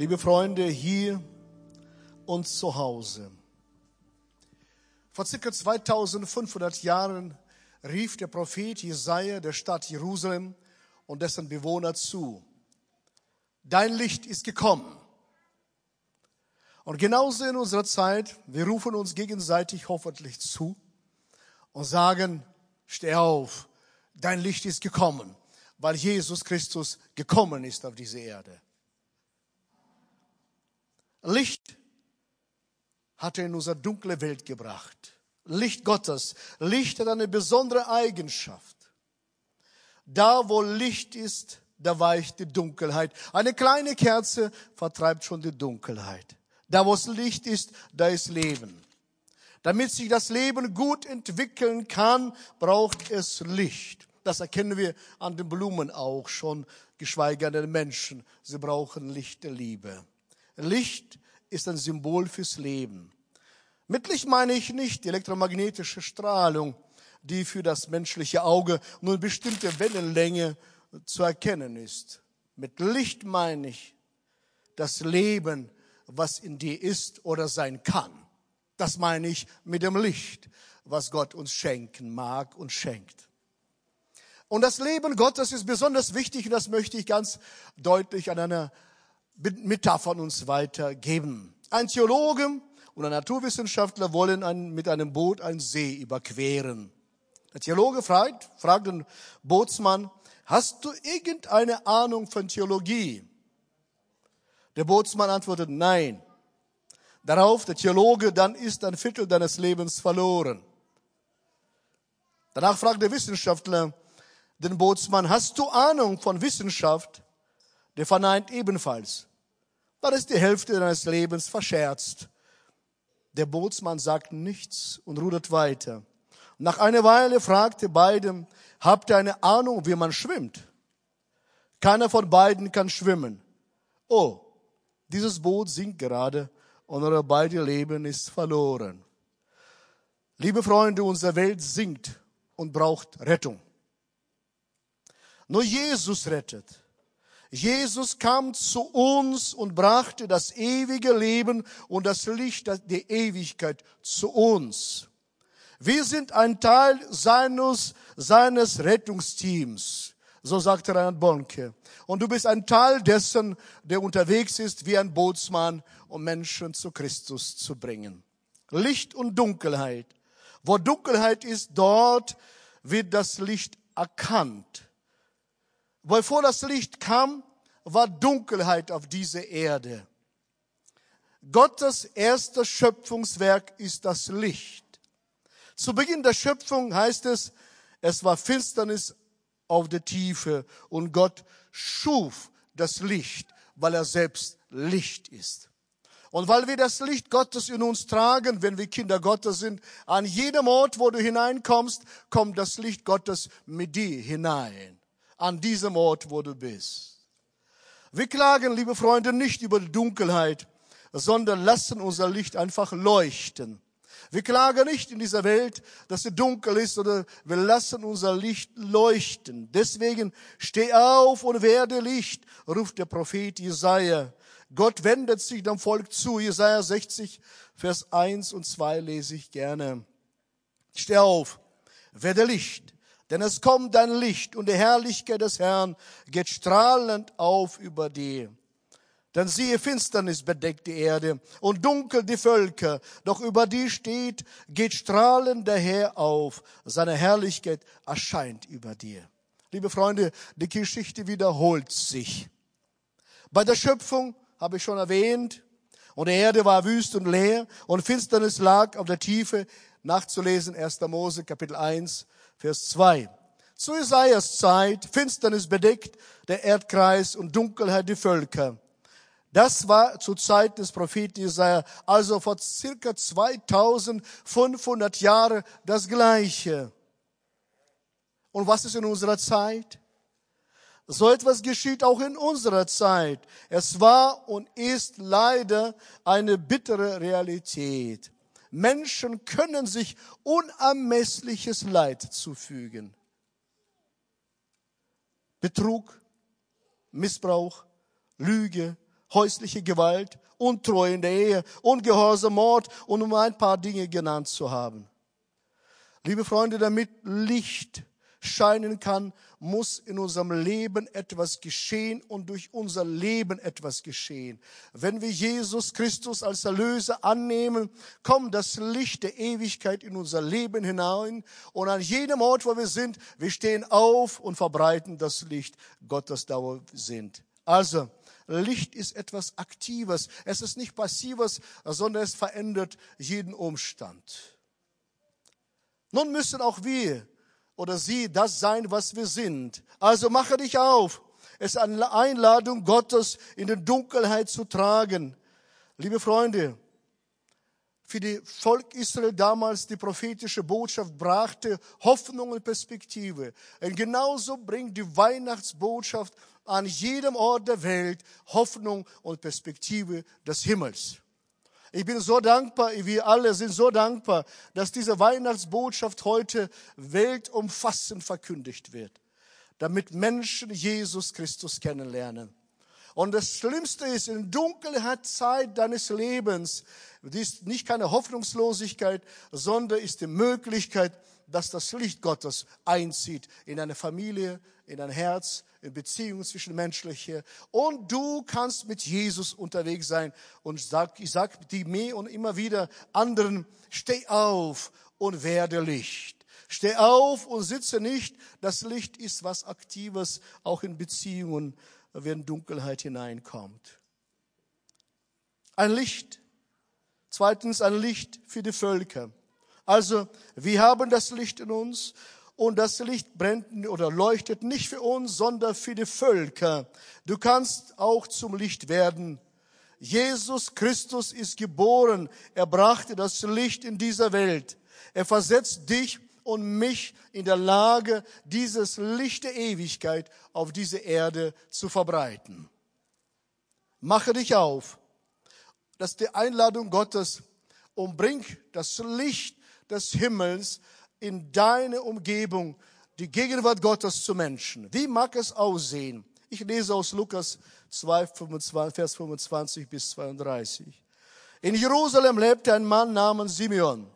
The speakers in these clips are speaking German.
liebe Freunde hier und zu Hause. Vor circa 2500 Jahren rief der Prophet Jesaja der Stadt Jerusalem und dessen Bewohner zu. Dein Licht ist gekommen. Und genauso in unserer Zeit, wir rufen uns gegenseitig hoffentlich zu und sagen, steh auf, dein Licht ist gekommen, weil Jesus Christus gekommen ist auf diese Erde. Licht hat er in unsere dunkle Welt gebracht. Licht Gottes. Licht hat eine besondere Eigenschaft. Da, wo Licht ist, da weicht die Dunkelheit. Eine kleine Kerze vertreibt schon die Dunkelheit. Da, wo es Licht ist, da ist Leben. Damit sich das Leben gut entwickeln kann, braucht es Licht. Das erkennen wir an den Blumen auch schon, geschweige an den Menschen. Sie brauchen Licht der Liebe. Licht ist ein Symbol fürs Leben. Mit Licht meine ich nicht die elektromagnetische Strahlung, die für das menschliche Auge nur eine bestimmte Wellenlänge zu erkennen ist. Mit Licht meine ich das Leben, was in dir ist oder sein kann. Das meine ich mit dem Licht, was Gott uns schenken mag und schenkt. Und das Leben Gottes ist besonders wichtig und das möchte ich ganz deutlich an einer Metapher uns weitergeben. Ein Theologe und ein Naturwissenschaftler wollen ein, mit einem Boot einen See überqueren. Der Theologe fragt, fragt den Bootsmann, hast du irgendeine Ahnung von Theologie? Der Bootsmann antwortet, nein. Darauf der Theologe, dann ist ein Viertel deines Lebens verloren. Danach fragt der Wissenschaftler den Bootsmann, hast du Ahnung von Wissenschaft? Der verneint ebenfalls. Dann ist die Hälfte deines Lebens verscherzt. Der Bootsmann sagt nichts und rudert weiter. Nach einer Weile fragte beidem, habt ihr eine Ahnung, wie man schwimmt? Keiner von beiden kann schwimmen. Oh, dieses Boot sinkt gerade und eure beide Leben ist verloren. Liebe Freunde, unsere Welt sinkt und braucht Rettung. Nur Jesus rettet. Jesus kam zu uns und brachte das ewige Leben und das Licht der Ewigkeit zu uns. Wir sind ein Teil seines, seines Rettungsteams. So sagte Reinhard Bonke. Und du bist ein Teil dessen, der unterwegs ist wie ein Bootsmann, um Menschen zu Christus zu bringen. Licht und Dunkelheit. Wo Dunkelheit ist, dort wird das Licht erkannt. Bevor das Licht kam, war Dunkelheit auf dieser Erde. Gottes erstes Schöpfungswerk ist das Licht. Zu Beginn der Schöpfung heißt es, es war Finsternis auf der Tiefe und Gott schuf das Licht, weil er selbst Licht ist. Und weil wir das Licht Gottes in uns tragen, wenn wir Kinder Gottes sind, an jedem Ort, wo du hineinkommst, kommt das Licht Gottes mit dir hinein an diesem Ort, wo du bist. Wir klagen, liebe Freunde, nicht über die Dunkelheit, sondern lassen unser Licht einfach leuchten. Wir klagen nicht in dieser Welt, dass sie dunkel ist, oder wir lassen unser Licht leuchten. Deswegen steh auf und werde Licht, ruft der Prophet Jesaja. Gott wendet sich dem Volk zu. Jesaja 60, Vers 1 und 2 lese ich gerne. Steh auf, werde Licht, denn es kommt dein Licht und die Herrlichkeit des Herrn geht strahlend auf über dir. Denn siehe, Finsternis bedeckt die Erde und dunkel die Völker, doch über die steht, geht strahlend der Herr auf, seine Herrlichkeit erscheint über dir. Liebe Freunde, die Geschichte wiederholt sich. Bei der Schöpfung habe ich schon erwähnt, und die Erde war wüst und leer und Finsternis lag auf der Tiefe, nachzulesen 1. Mose Kapitel 1, Vers 2. Zu Isaias Zeit, Finsternis bedeckt der Erdkreis und Dunkelheit die Völker. Das war zur Zeit des Propheten Jesaja, also vor circa 2500 Jahren das Gleiche. Und was ist in unserer Zeit? So etwas geschieht auch in unserer Zeit. Es war und ist leider eine bittere Realität. Menschen können sich unermessliches Leid zufügen. Betrug, Missbrauch, Lüge, häusliche Gewalt, Untreue in der Ehe, Ungehorsam, Mord und um ein paar Dinge genannt zu haben. Liebe Freunde, damit Licht scheinen kann, muss in unserem Leben etwas geschehen und durch unser Leben etwas geschehen. Wenn wir Jesus Christus als Erlöser annehmen, kommt das Licht der Ewigkeit in unser Leben hinein und an jedem Ort, wo wir sind, wir stehen auf und verbreiten das Licht Gottes, da wir sind. Also, Licht ist etwas Aktives. Es ist nicht Passives, sondern es verändert jeden Umstand. Nun müssen auch wir oder sie das sein, was wir sind. Also mache dich auf. Es ist eine Einladung Gottes, in der Dunkelheit zu tragen. Liebe Freunde, für die Volk Israel damals die prophetische Botschaft brachte Hoffnung und Perspektive. Und genauso bringt die Weihnachtsbotschaft an jedem Ort der Welt Hoffnung und Perspektive des Himmels. Ich bin so dankbar, wir alle sind so dankbar, dass diese Weihnachtsbotschaft heute weltumfassend verkündigt wird, damit Menschen Jesus Christus kennenlernen. Und das Schlimmste ist, in Dunkelheit Zeit deines Lebens, ist nicht keine Hoffnungslosigkeit, sondern ist die Möglichkeit, dass das Licht Gottes einzieht in eine Familie, in ein Herz, in Beziehungen zwischenmenschliche. Und du kannst mit Jesus unterwegs sein. Und sag, ich sage die mir und immer wieder anderen, steh auf und werde Licht. Steh auf und sitze nicht. Das Licht ist was Aktives, auch in Beziehungen, wenn Dunkelheit hineinkommt. Ein Licht. Zweitens ein Licht für die Völker. Also, wir haben das Licht in uns und das Licht brennt oder leuchtet nicht für uns, sondern für die Völker. Du kannst auch zum Licht werden. Jesus Christus ist geboren. Er brachte das Licht in dieser Welt. Er versetzt dich und mich in der Lage, dieses Licht der Ewigkeit auf diese Erde zu verbreiten. Mache dich auf. Das ist die Einladung Gottes und bring das Licht des Himmels in deine Umgebung die Gegenwart Gottes zu Menschen. Wie mag es aussehen? Ich lese aus Lukas 2, 25, Vers 25 bis 32. In Jerusalem lebte ein Mann namens Simeon.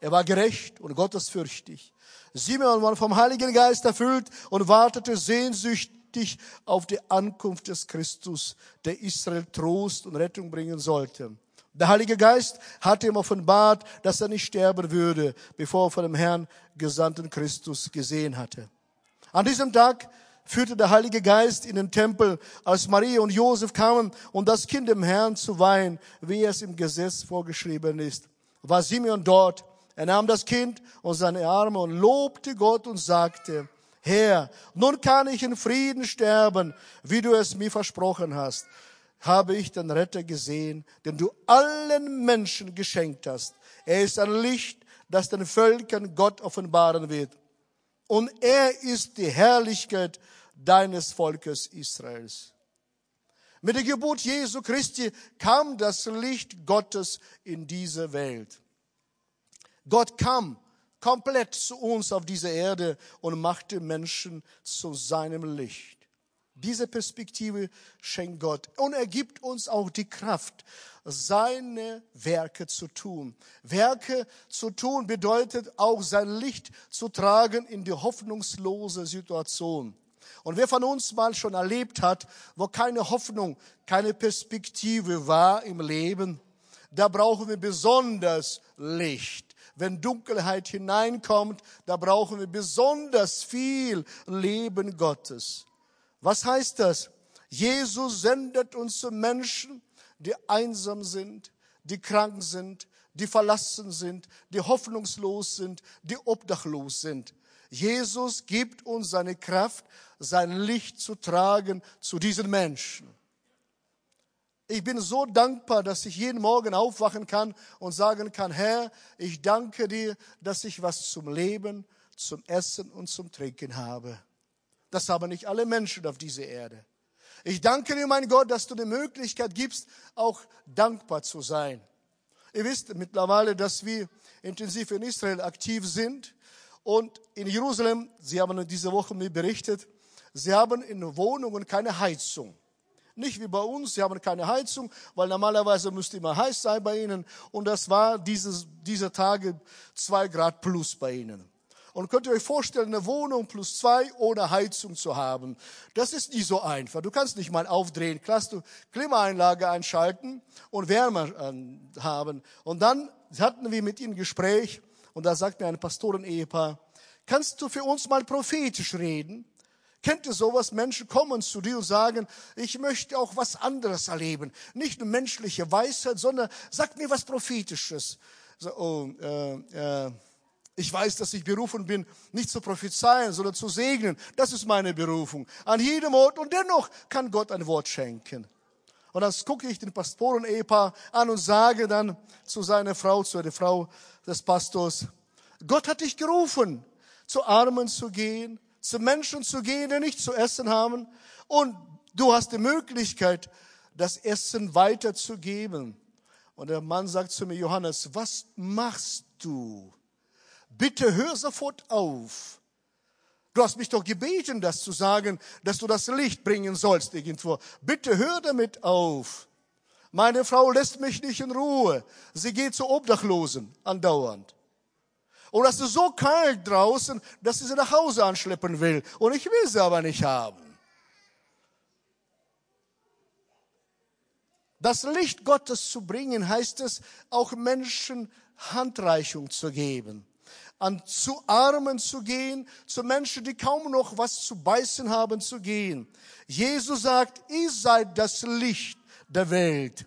Er war gerecht und gottesfürchtig. Simeon war vom Heiligen Geist erfüllt und wartete sehnsüchtig auf die Ankunft des Christus, der Israel Trost und Rettung bringen sollte. Der Heilige Geist hatte ihm offenbart, dass er nicht sterben würde, bevor er von dem Herrn gesandten Christus gesehen hatte. An diesem Tag führte der Heilige Geist in den Tempel, als Maria und Josef kamen, um das Kind dem Herrn zu weihen, wie es im Gesetz vorgeschrieben ist. War Simeon dort. Er nahm das Kind und seine Arme und lobte Gott und sagte, Herr, nun kann ich in Frieden sterben, wie du es mir versprochen hast habe ich den Retter gesehen, den du allen Menschen geschenkt hast. Er ist ein Licht, das den Völkern Gott offenbaren wird. Und er ist die Herrlichkeit deines Volkes Israels. Mit der Geburt Jesu Christi kam das Licht Gottes in diese Welt. Gott kam komplett zu uns auf diese Erde und machte Menschen zu seinem Licht. Diese Perspektive schenkt Gott. Und er gibt uns auch die Kraft, seine Werke zu tun. Werke zu tun bedeutet auch sein Licht zu tragen in die hoffnungslose Situation. Und wer von uns mal schon erlebt hat, wo keine Hoffnung, keine Perspektive war im Leben, da brauchen wir besonders Licht. Wenn Dunkelheit hineinkommt, da brauchen wir besonders viel Leben Gottes. Was heißt das? Jesus sendet uns zu Menschen, die einsam sind, die krank sind, die verlassen sind, die hoffnungslos sind, die obdachlos sind. Jesus gibt uns seine Kraft, sein Licht zu tragen zu diesen Menschen. Ich bin so dankbar, dass ich jeden Morgen aufwachen kann und sagen kann, Herr, ich danke dir, dass ich was zum Leben, zum Essen und zum Trinken habe. Das haben nicht alle Menschen auf dieser Erde. Ich danke dir, mein Gott, dass du die Möglichkeit gibst, auch dankbar zu sein. Ihr wisst mittlerweile, dass wir intensiv in Israel aktiv sind und in Jerusalem, Sie haben diese Woche mir berichtet, Sie haben in Wohnungen keine Heizung. Nicht wie bei uns, sie haben keine Heizung, weil normalerweise müsste immer heiß sein bei ihnen. Und das war dieses, diese Tage zwei Grad plus bei ihnen. Und könnt ihr euch vorstellen, eine Wohnung plus zwei ohne Heizung zu haben? Das ist nicht so einfach. Du kannst nicht mal aufdrehen. Klimaanlage einschalten und Wärme äh, haben. Und dann hatten wir mit ihnen Gespräch und da sagt mir ein Pastoren-Ehepaar, kannst du für uns mal prophetisch reden? Kennt ihr sowas? Menschen kommen zu dir und sagen, ich möchte auch was anderes erleben. Nicht nur menschliche Weisheit, sondern sag mir was Prophetisches. So, oh, äh, äh, ich weiß, dass ich berufen bin, nicht zu prophezeien, sondern zu segnen. Das ist meine Berufung. An jedem Ort. Und dennoch kann Gott ein Wort schenken. Und dann gucke ich den Pastoren-Ehepaar an und sage dann zu seiner Frau, zu der Frau des Pastors, Gott hat dich gerufen, zu Armen zu gehen, zu Menschen zu gehen, die nicht zu essen haben. Und du hast die Möglichkeit, das Essen weiterzugeben. Und der Mann sagt zu mir, Johannes, was machst du? Bitte hör sofort auf. Du hast mich doch gebeten, das zu sagen, dass du das Licht bringen sollst irgendwo. Bitte hör damit auf. Meine Frau lässt mich nicht in Ruhe. Sie geht zu Obdachlosen andauernd. Und es ist so kalt draußen, dass sie sie nach Hause anschleppen will. Und ich will sie aber nicht haben. Das Licht Gottes zu bringen, heißt es, auch Menschen Handreichung zu geben an zu Armen zu gehen, zu Menschen, die kaum noch was zu beißen haben, zu gehen. Jesus sagt, ihr seid das Licht der Welt.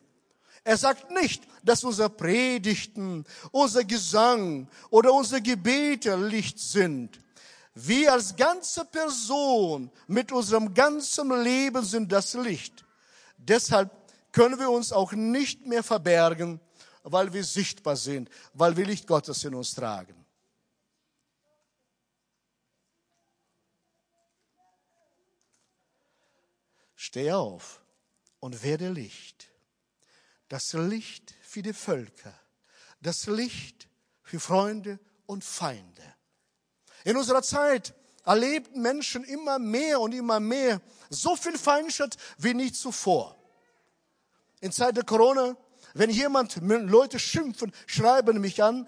Er sagt nicht, dass unsere Predigten, unser Gesang oder unsere Gebete Licht sind. Wir als ganze Person mit unserem ganzen Leben sind das Licht. Deshalb können wir uns auch nicht mehr verbergen, weil wir sichtbar sind, weil wir Licht Gottes in uns tragen. Steh auf und werde Licht. Das Licht für die Völker. Das Licht für Freunde und Feinde. In unserer Zeit erleben Menschen immer mehr und immer mehr so viel Feindschaft wie nie zuvor. In Zeit der Corona, wenn jemand, Leute schimpfen, schreiben mich an,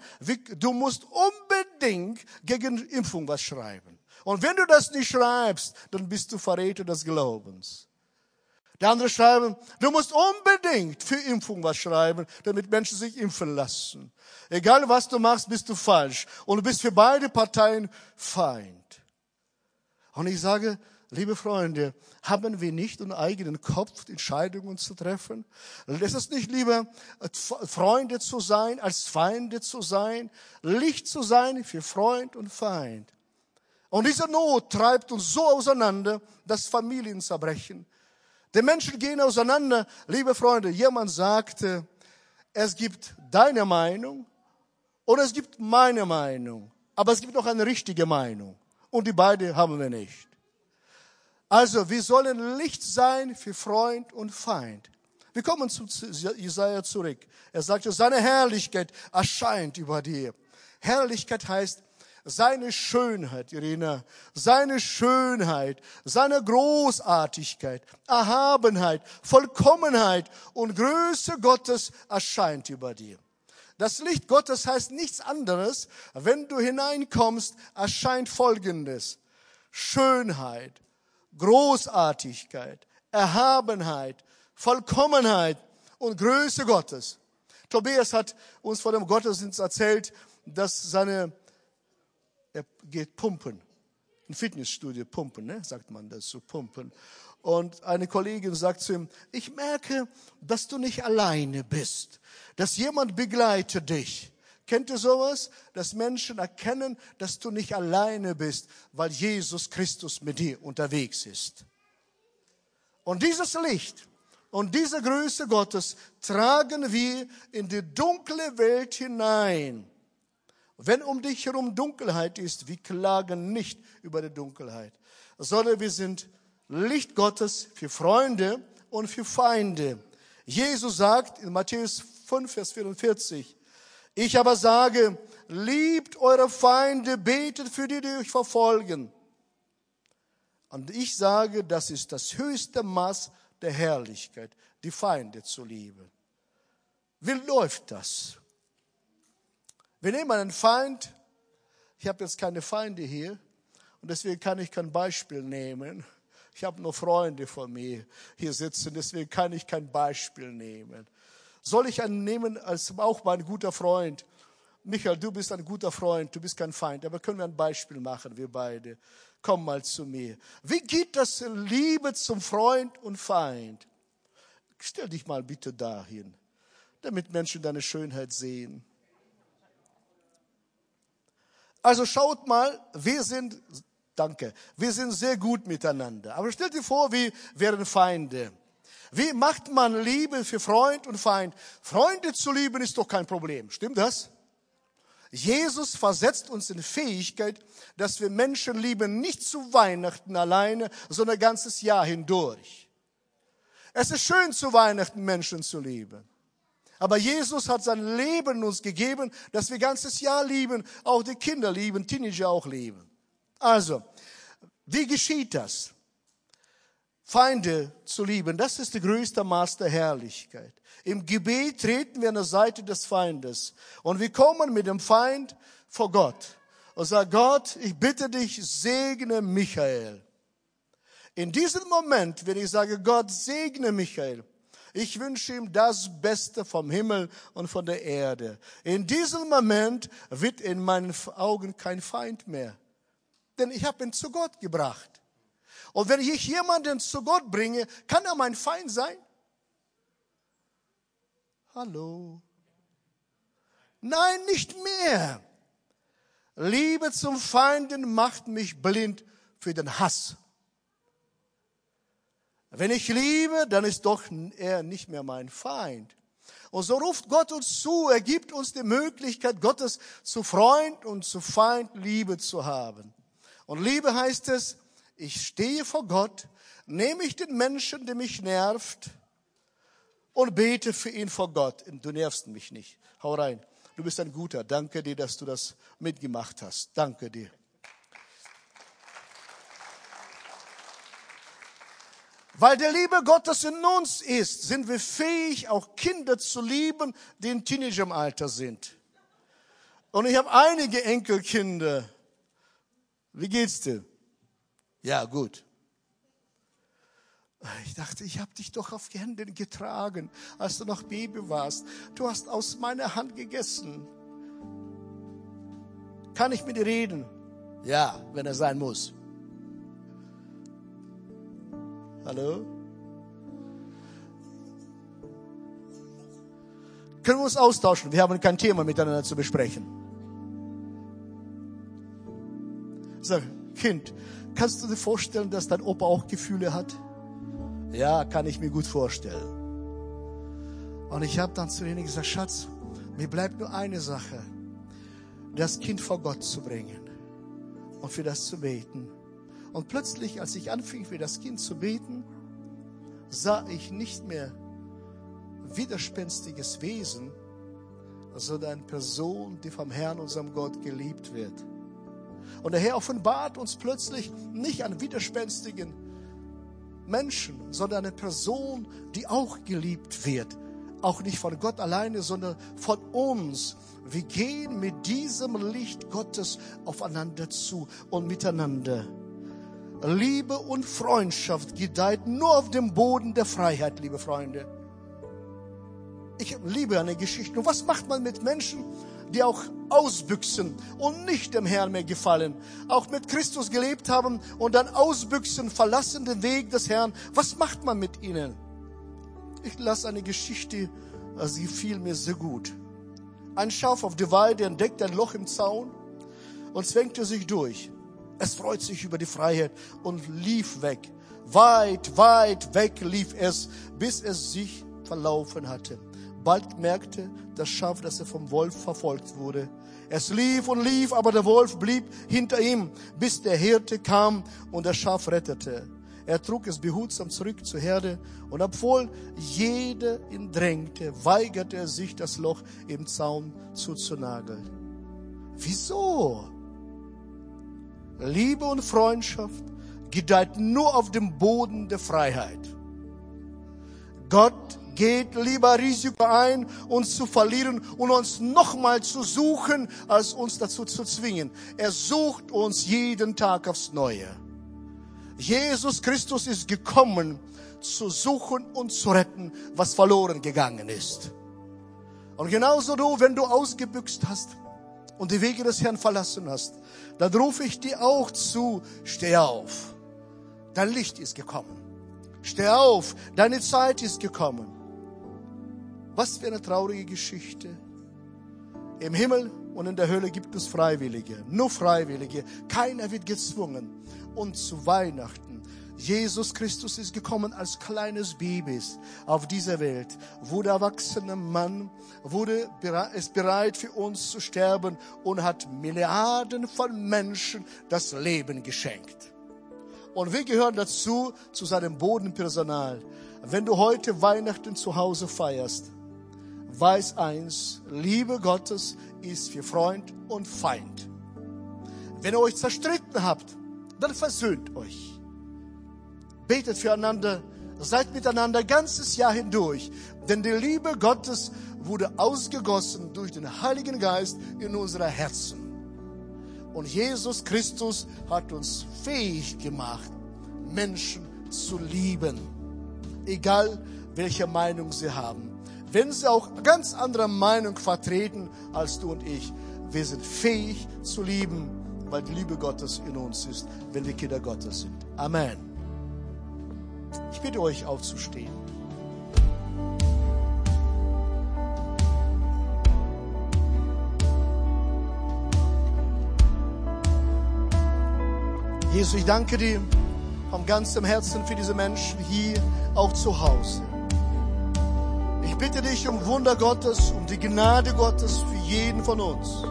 du musst unbedingt gegen Impfung was schreiben. Und wenn du das nicht schreibst, dann bist du Verräter des Glaubens. Der andere schreiben, du musst unbedingt für Impfung was schreiben, damit Menschen sich impfen lassen. Egal was du machst, bist du falsch. Und du bist für beide Parteien Feind. Und ich sage, liebe Freunde, haben wir nicht einen eigenen Kopf, Entscheidungen zu treffen? Ist es nicht lieber, Freunde zu sein, als Feinde zu sein? Licht zu sein für Freund und Feind. Und diese Not treibt uns so auseinander, dass Familien zerbrechen, die Menschen gehen auseinander. Liebe Freunde, jemand sagte, es gibt deine Meinung und es gibt meine Meinung. Aber es gibt noch eine richtige Meinung. Und die beide haben wir nicht. Also, wir sollen Licht sein für Freund und Feind. Wir kommen zu Jesaja zurück. Er sagte, seine Herrlichkeit erscheint über dir. Herrlichkeit heißt, seine Schönheit, Irina, seine Schönheit, seine Großartigkeit, Erhabenheit, Vollkommenheit und Größe Gottes erscheint über dir. Das Licht Gottes heißt nichts anderes. Wenn du hineinkommst, erscheint Folgendes. Schönheit, Großartigkeit, Erhabenheit, Vollkommenheit und Größe Gottes. Tobias hat uns vor dem Gottesdienst erzählt, dass seine er geht pumpen. Ein Fitnessstudio pumpen, ne? sagt man so, pumpen. Und eine Kollegin sagt zu ihm, ich merke, dass du nicht alleine bist, dass jemand begleitet dich. Kennt ihr sowas? Dass Menschen erkennen, dass du nicht alleine bist, weil Jesus Christus mit dir unterwegs ist. Und dieses Licht und diese Größe Gottes tragen wir in die dunkle Welt hinein. Wenn um dich herum Dunkelheit ist, wir klagen nicht über die Dunkelheit, sondern wir sind Licht Gottes für Freunde und für Feinde. Jesus sagt in Matthäus 5, Vers 44, ich aber sage, liebt eure Feinde, betet für die, die euch verfolgen. Und ich sage, das ist das höchste Maß der Herrlichkeit, die Feinde zu lieben. Wie läuft das? Wir nehmen einen Feind, ich habe jetzt keine Feinde hier und deswegen kann ich kein Beispiel nehmen. Ich habe nur Freunde von mir hier sitzen, deswegen kann ich kein Beispiel nehmen. Soll ich einen nehmen als auch mein guter Freund? Michael, du bist ein guter Freund, du bist kein Feind, aber können wir ein Beispiel machen, wir beide? Komm mal zu mir. Wie geht das Liebe zum Freund und Feind? Stell dich mal bitte dahin, damit Menschen deine Schönheit sehen. Also schaut mal, wir sind, danke, wir sind sehr gut miteinander. Aber stellt dir vor, wir wären Feinde. Wie macht man Liebe für Freund und Feind? Freunde zu lieben ist doch kein Problem. Stimmt das? Jesus versetzt uns in Fähigkeit, dass wir Menschen lieben, nicht zu Weihnachten alleine, sondern ganzes Jahr hindurch. Es ist schön, zu Weihnachten Menschen zu lieben. Aber Jesus hat sein Leben uns gegeben, dass wir ganzes Jahr lieben, auch die Kinder lieben, Teenager auch lieben. Also, wie geschieht das? Feinde zu lieben, das ist die größte Maß der Herrlichkeit. Im Gebet treten wir an der Seite des Feindes und wir kommen mit dem Feind vor Gott und sagen, Gott, ich bitte dich, segne Michael. In diesem Moment, wenn ich sage, Gott, segne Michael, ich wünsche ihm das Beste vom Himmel und von der Erde. In diesem Moment wird in meinen Augen kein Feind mehr. Denn ich habe ihn zu Gott gebracht. Und wenn ich jemanden zu Gott bringe, kann er mein Feind sein? Hallo? Nein, nicht mehr. Liebe zum Feinden macht mich blind für den Hass. Wenn ich liebe, dann ist doch er nicht mehr mein Feind. Und so ruft Gott uns zu, er gibt uns die Möglichkeit, Gottes zu Freund und zu Feind Liebe zu haben. Und Liebe heißt es, ich stehe vor Gott, nehme ich den Menschen, der mich nervt, und bete für ihn vor Gott. Du nervst mich nicht. Hau rein. Du bist ein guter. Danke dir, dass du das mitgemacht hast. Danke dir. Weil der Liebe Gottes in uns ist, sind wir fähig, auch Kinder zu lieben, die in Teenager im Alter sind. Und ich habe einige Enkelkinder. Wie geht's dir? Ja, gut. Ich dachte, ich habe dich doch auf die Hände getragen, als du noch Baby warst. Du hast aus meiner Hand gegessen. Kann ich mit dir reden? Ja, wenn er sein muss. Hallo? Können wir uns austauschen? Wir haben kein Thema miteinander zu besprechen. Sag, Kind, kannst du dir vorstellen, dass dein Opa auch Gefühle hat? Ja, kann ich mir gut vorstellen. Und ich habe dann zu ihnen gesagt, Schatz, mir bleibt nur eine Sache, das Kind vor Gott zu bringen und für das zu beten. Und plötzlich, als ich anfing, für das Kind zu beten, sah ich nicht mehr widerspenstiges Wesen, sondern eine Person, die vom Herrn, unserem Gott, geliebt wird. Und der Herr offenbart uns plötzlich nicht an widerspenstigen Menschen, sondern eine Person, die auch geliebt wird. Auch nicht von Gott alleine, sondern von uns. Wir gehen mit diesem Licht Gottes aufeinander zu und miteinander. Liebe und Freundschaft gedeiht nur auf dem Boden der Freiheit, liebe Freunde. Ich liebe eine Geschichte. Und was macht man mit Menschen, die auch ausbüchsen und nicht dem Herrn mehr gefallen, auch mit Christus gelebt haben und dann ausbüchsen, verlassen den Weg des Herrn. Was macht man mit ihnen? Ich lasse eine Geschichte, sie fiel mir sehr gut. Ein Schaf auf der Weide entdeckt ein Loch im Zaun und zwängte sich durch. Es freut sich über die Freiheit und lief weg. Weit, weit weg lief es, bis es sich verlaufen hatte. Bald merkte das Schaf, dass er vom Wolf verfolgt wurde. Es lief und lief, aber der Wolf blieb hinter ihm, bis der Hirte kam und das Schaf rettete. Er trug es behutsam zurück zur Herde und obwohl jeder ihn drängte, weigerte er sich, das Loch im Zaun zuzunageln. Wieso? Liebe und Freundschaft gedeiht nur auf dem Boden der Freiheit. Gott geht lieber Risiko ein, uns zu verlieren und uns nochmal zu suchen, als uns dazu zu zwingen. Er sucht uns jeden Tag aufs Neue. Jesus Christus ist gekommen, zu suchen und zu retten, was verloren gegangen ist. Und genauso du, wenn du ausgebüxt hast und die Wege des Herrn verlassen hast, dann rufe ich dir auch zu, steh auf. Dein Licht ist gekommen. Steh auf, deine Zeit ist gekommen. Was für eine traurige Geschichte. Im Himmel und in der Hölle gibt es Freiwillige, nur Freiwillige. Keiner wird gezwungen. Und zu Weihnachten Jesus Christus ist gekommen als kleines Baby auf dieser Welt, wurde erwachsener Mann, wurde ist bereit für uns zu sterben und hat Milliarden von Menschen das Leben geschenkt. Und wir gehören dazu, zu seinem Bodenpersonal. Wenn du heute Weihnachten zu Hause feierst, weiß eins, Liebe Gottes ist für Freund und Feind. Wenn ihr euch zerstritten habt, dann versöhnt euch betet füreinander, seid miteinander ganzes Jahr hindurch. Denn die Liebe Gottes wurde ausgegossen durch den Heiligen Geist in unsere Herzen. Und Jesus Christus hat uns fähig gemacht, Menschen zu lieben. Egal welche Meinung sie haben. Wenn sie auch ganz andere Meinung vertreten als du und ich. Wir sind fähig zu lieben, weil die Liebe Gottes in uns ist, wenn wir Kinder Gottes sind. Amen. Ich bitte euch aufzustehen. Jesus, ich danke dir von ganzem Herzen für diese Menschen hier auch zu Hause. Ich bitte dich um Wunder Gottes, um die Gnade Gottes für jeden von uns.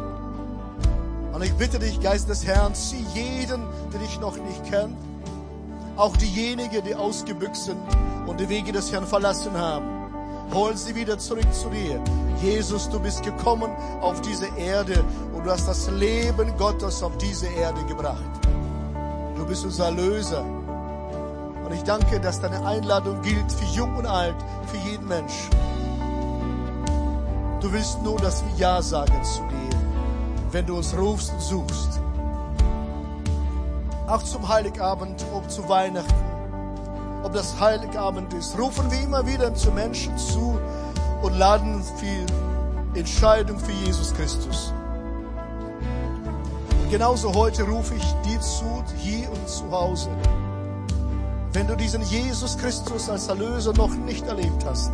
Und ich bitte dich, Geist des Herrn, zieh jeden, der dich noch nicht kennt, auch diejenigen, die ausgebüxt sind und die Wege des Herrn verlassen haben. Hol sie wieder zurück zu dir. Jesus, du bist gekommen auf diese Erde und du hast das Leben Gottes auf diese Erde gebracht. Du bist unser Erlöser. Und ich danke, dass deine Einladung gilt für jung und alt, für jeden Menschen. Du willst nur, dass wir Ja sagen zu dir, wenn du uns rufst und suchst auch zum Heiligabend, ob zu Weihnachten, ob das Heiligabend ist, rufen wir immer wieder zu Menschen zu und laden für Entscheidung für Jesus Christus. Und genauso heute rufe ich dir zu, hier und zu Hause. Wenn du diesen Jesus Christus als Erlöser noch nicht erlebt hast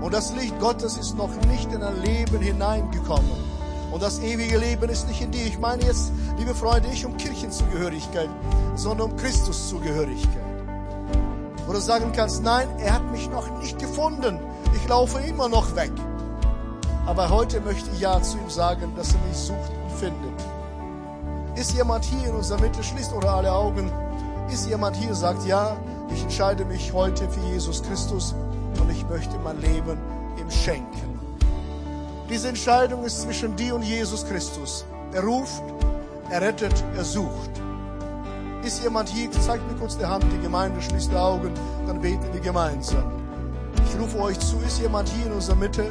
und das Licht Gottes ist noch nicht in dein Leben hineingekommen, und das ewige Leben ist nicht in dir. Ich meine jetzt, liebe Freunde, nicht um Kirchenzugehörigkeit, sondern um Christuszugehörigkeit. Wo du sagen kannst, nein, er hat mich noch nicht gefunden. Ich laufe immer noch weg. Aber heute möchte ich ja zu ihm sagen, dass er mich sucht und findet. Ist jemand hier in unserer Mitte, schließt oder alle Augen, ist jemand hier, sagt, ja, ich entscheide mich heute für Jesus Christus und ich möchte mein Leben ihm schenken. Diese Entscheidung ist zwischen dir und Jesus Christus. Er ruft, er rettet, er sucht. Ist jemand hier? Zeigt mir kurz die Hand, die Gemeinde, schließt die Augen, dann beten wir gemeinsam. Ich rufe euch zu, ist jemand hier in unserer Mitte,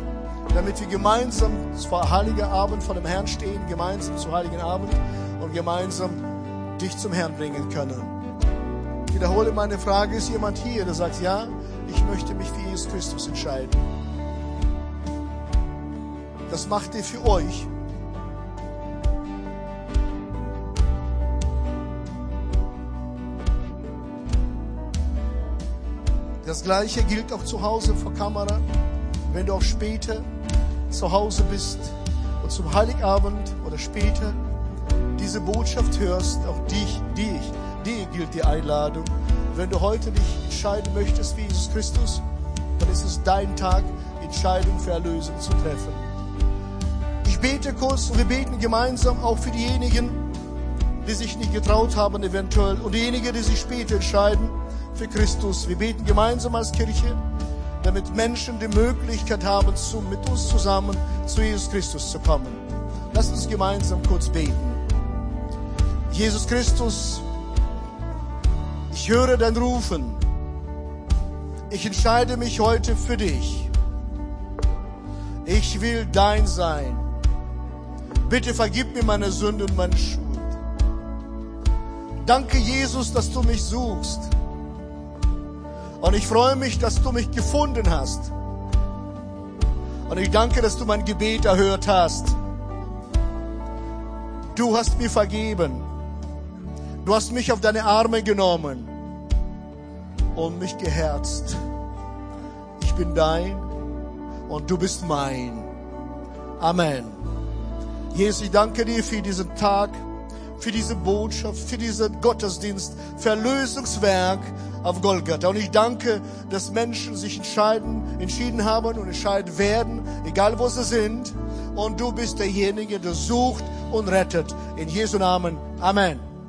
damit wir gemeinsam zum Heiligen Abend vor dem Herrn stehen, gemeinsam zum Heiligen Abend und gemeinsam dich zum Herrn bringen können. Ich wiederhole meine Frage, ist jemand hier, der sagt, ja, ich möchte mich für Jesus Christus entscheiden. Das macht ihr für euch. Das gleiche gilt auch zu Hause vor Kamera. Wenn du auch später zu Hause bist und zum Heiligabend oder später diese Botschaft hörst, auch dich, dich, dir gilt die Einladung. Wenn du heute dich entscheiden möchtest wie Jesus Christus, dann ist es dein Tag, Entscheidung für Erlösung zu treffen. Ich bete kurz und wir beten gemeinsam auch für diejenigen, die sich nicht getraut haben eventuell und diejenigen, die sich später entscheiden für Christus. Wir beten gemeinsam als Kirche, damit Menschen die Möglichkeit haben, mit uns zusammen zu Jesus Christus zu kommen. Lass uns gemeinsam kurz beten. Jesus Christus, ich höre dein Rufen. ich entscheide mich heute für dich. Ich will dein sein. Bitte vergib mir meine Sünde und meine Schuld. Danke, Jesus, dass du mich suchst. Und ich freue mich, dass du mich gefunden hast. Und ich danke, dass du mein Gebet erhört hast. Du hast mir vergeben. Du hast mich auf deine Arme genommen und mich geherzt. Ich bin dein und du bist mein. Amen. Jesus, ich danke dir für diesen Tag, für diese Botschaft, für diesen Gottesdienst, für Erlösungswerk auf Golgatha. Und ich danke, dass Menschen sich entscheiden, entschieden haben und entscheiden werden, egal wo sie sind. Und du bist derjenige, der sucht und rettet. In Jesu Namen. Amen.